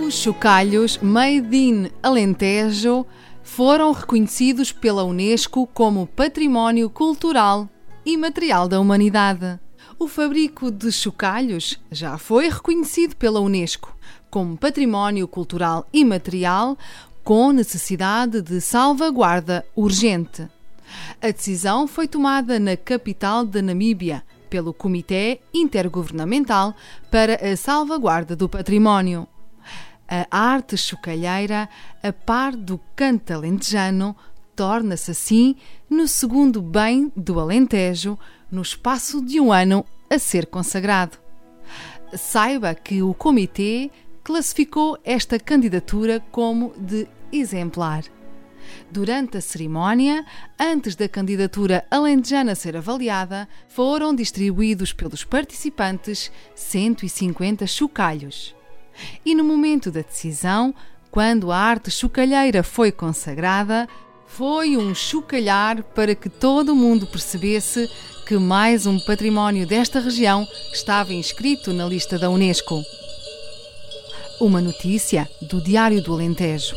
Os chocalhos Made in Alentejo foram reconhecidos pela Unesco como Património Cultural e Material da Humanidade. O fabrico de chocalhos já foi reconhecido pela Unesco como Património Cultural e Material com necessidade de salvaguarda urgente. A decisão foi tomada na capital da Namíbia pelo Comitê Intergovernamental para a Salvaguarda do Património. A arte chocalheira, a par do canto alentejano, torna-se assim no segundo bem do Alentejo, no espaço de um ano a ser consagrado. Saiba que o Comitê classificou esta candidatura como de exemplar. Durante a cerimónia, antes da candidatura alentejana ser avaliada, foram distribuídos pelos participantes 150 chocalhos. E no momento da decisão, quando a arte chocalheira foi consagrada, foi um chocalhar para que todo mundo percebesse que mais um património desta região estava inscrito na lista da Unesco. Uma notícia do Diário do Alentejo.